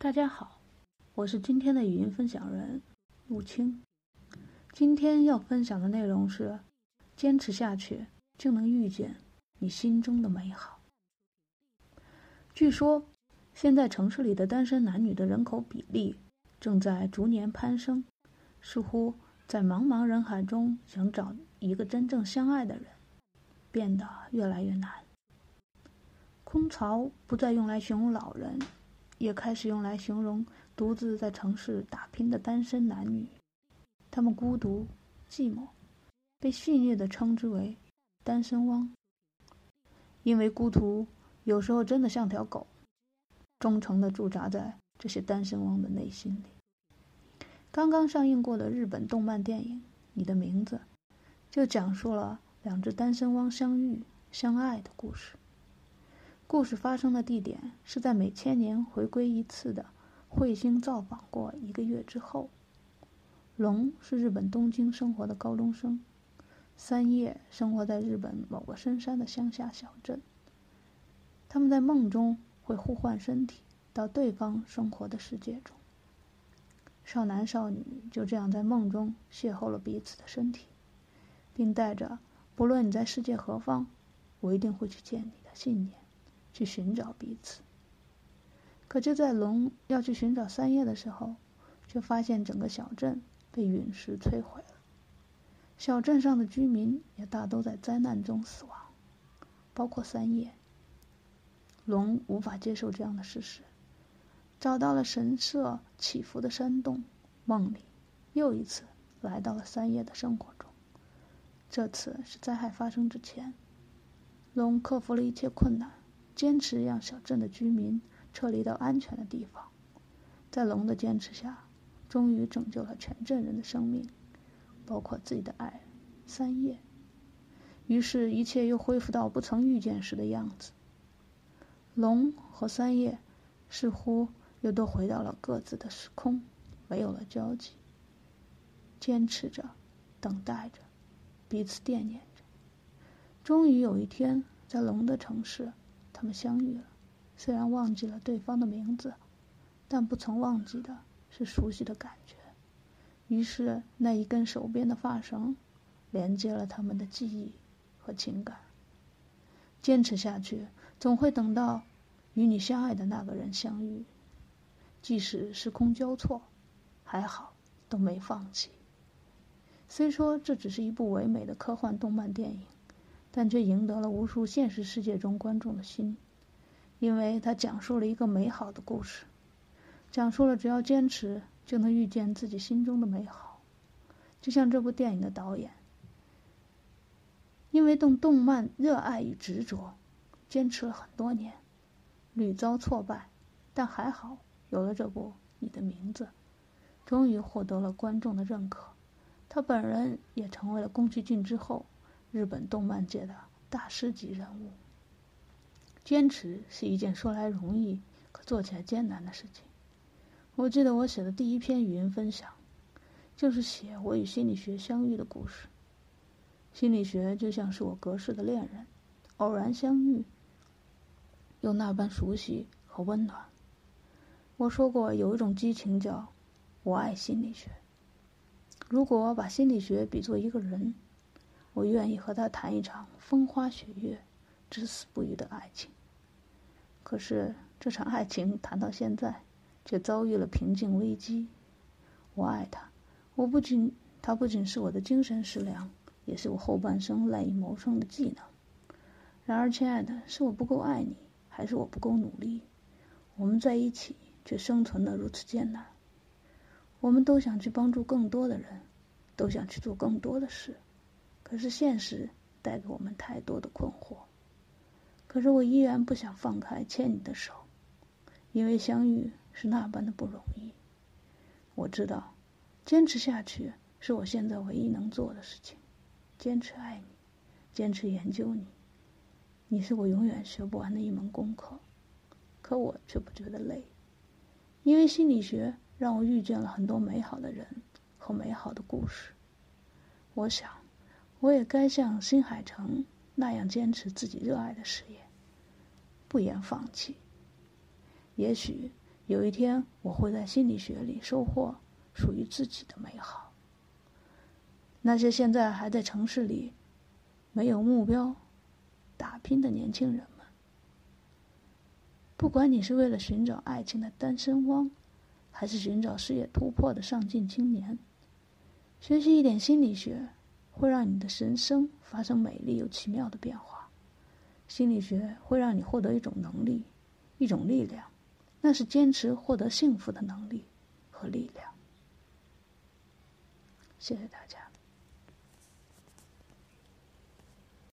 大家好，我是今天的语音分享人陆清。今天要分享的内容是：坚持下去就能遇见你心中的美好。据说，现在城市里的单身男女的人口比例正在逐年攀升，似乎在茫茫人海中想找一个真正相爱的人，变得越来越难。空巢不再用来形容老人，也开始用来形容独自在城市打拼的单身男女。他们孤独、寂寞，被戏谑的称之为“单身汪”。因为孤独有时候真的像条狗，忠诚的驻扎在这些单身汪的内心里。刚刚上映过的日本动漫电影《你的名字》，就讲述了两只单身汪相遇、相爱的故事。故事发生的地点是在每千年回归一次的彗星造访过一个月之后。龙是日本东京生活的高中生，三叶生活在日本某个深山的乡下小镇。他们在梦中会互换身体到对方生活的世界中。少男少女就这样在梦中邂逅了彼此的身体，并带着“不论你在世界何方，我一定会去见你”的信念。去寻找彼此。可就在龙要去寻找三叶的时候，却发现整个小镇被陨石摧毁了，小镇上的居民也大都在灾难中死亡，包括三叶。龙无法接受这样的事实，找到了神社起伏的山洞，梦里又一次来到了三叶的生活中。这次是灾害发生之前，龙克服了一切困难。坚持让小镇的居民撤离到安全的地方，在龙的坚持下，终于拯救了全镇人的生命，包括自己的爱人三叶。于是，一切又恢复到不曾遇见时的样子。龙和三叶似乎又都回到了各自的时空，没有了交集，坚持着，等待着，彼此惦念着。终于有一天，在龙的城市。他们相遇了，虽然忘记了对方的名字，但不曾忘记的是熟悉的感觉。于是，那一根手边的发绳，连接了他们的记忆和情感。坚持下去，总会等到与你相爱的那个人相遇。即使时空交错，还好都没放弃。虽说这只是一部唯美的科幻动漫电影。但却赢得了无数现实世界中观众的心，因为他讲述了一个美好的故事，讲述了只要坚持就能遇见自己心中的美好。就像这部电影的导演，因为动动漫热爱与执着，坚持了很多年，屡遭挫败，但还好有了这部《你的名字》，终于获得了观众的认可。他本人也成为了宫崎骏之后。日本动漫界的大师级人物。坚持是一件说来容易，可做起来艰难的事情。我记得我写的第一篇语音分享，就是写我与心理学相遇的故事。心理学就像是我隔世的恋人，偶然相遇，又那般熟悉和温暖。我说过，有一种激情叫“我爱心理学”。如果把心理学比作一个人。我愿意和他谈一场风花雪月、至死不渝的爱情。可是这场爱情谈到现在，却遭遇了瓶颈危机。我爱他，我不仅他不仅是我的精神食粮，也是我后半生赖以谋生的技能。然而，亲爱的，是我不够爱你，还是我不够努力？我们在一起，却生存的如此艰难。我们都想去帮助更多的人，都想去做更多的事。可是现实带给我们太多的困惑，可是我依然不想放开牵你的手，因为相遇是那般的不容易。我知道，坚持下去是我现在唯一能做的事情，坚持爱你，坚持研究你，你是我永远学不完的一门功课。可我却不觉得累，因为心理学让我遇见了很多美好的人和美好的故事。我想。我也该像新海诚那样坚持自己热爱的事业，不言放弃。也许有一天我会在心理学里收获属于自己的美好。那些现在还在城市里没有目标打拼的年轻人们，不管你是为了寻找爱情的单身汪，还是寻找事业突破的上进青年，学习一点心理学会让你的人生发生美丽又奇妙的变化。心理学会让你获得一种能力，一种力量，那是坚持获得幸福的能力和力量。谢谢大家。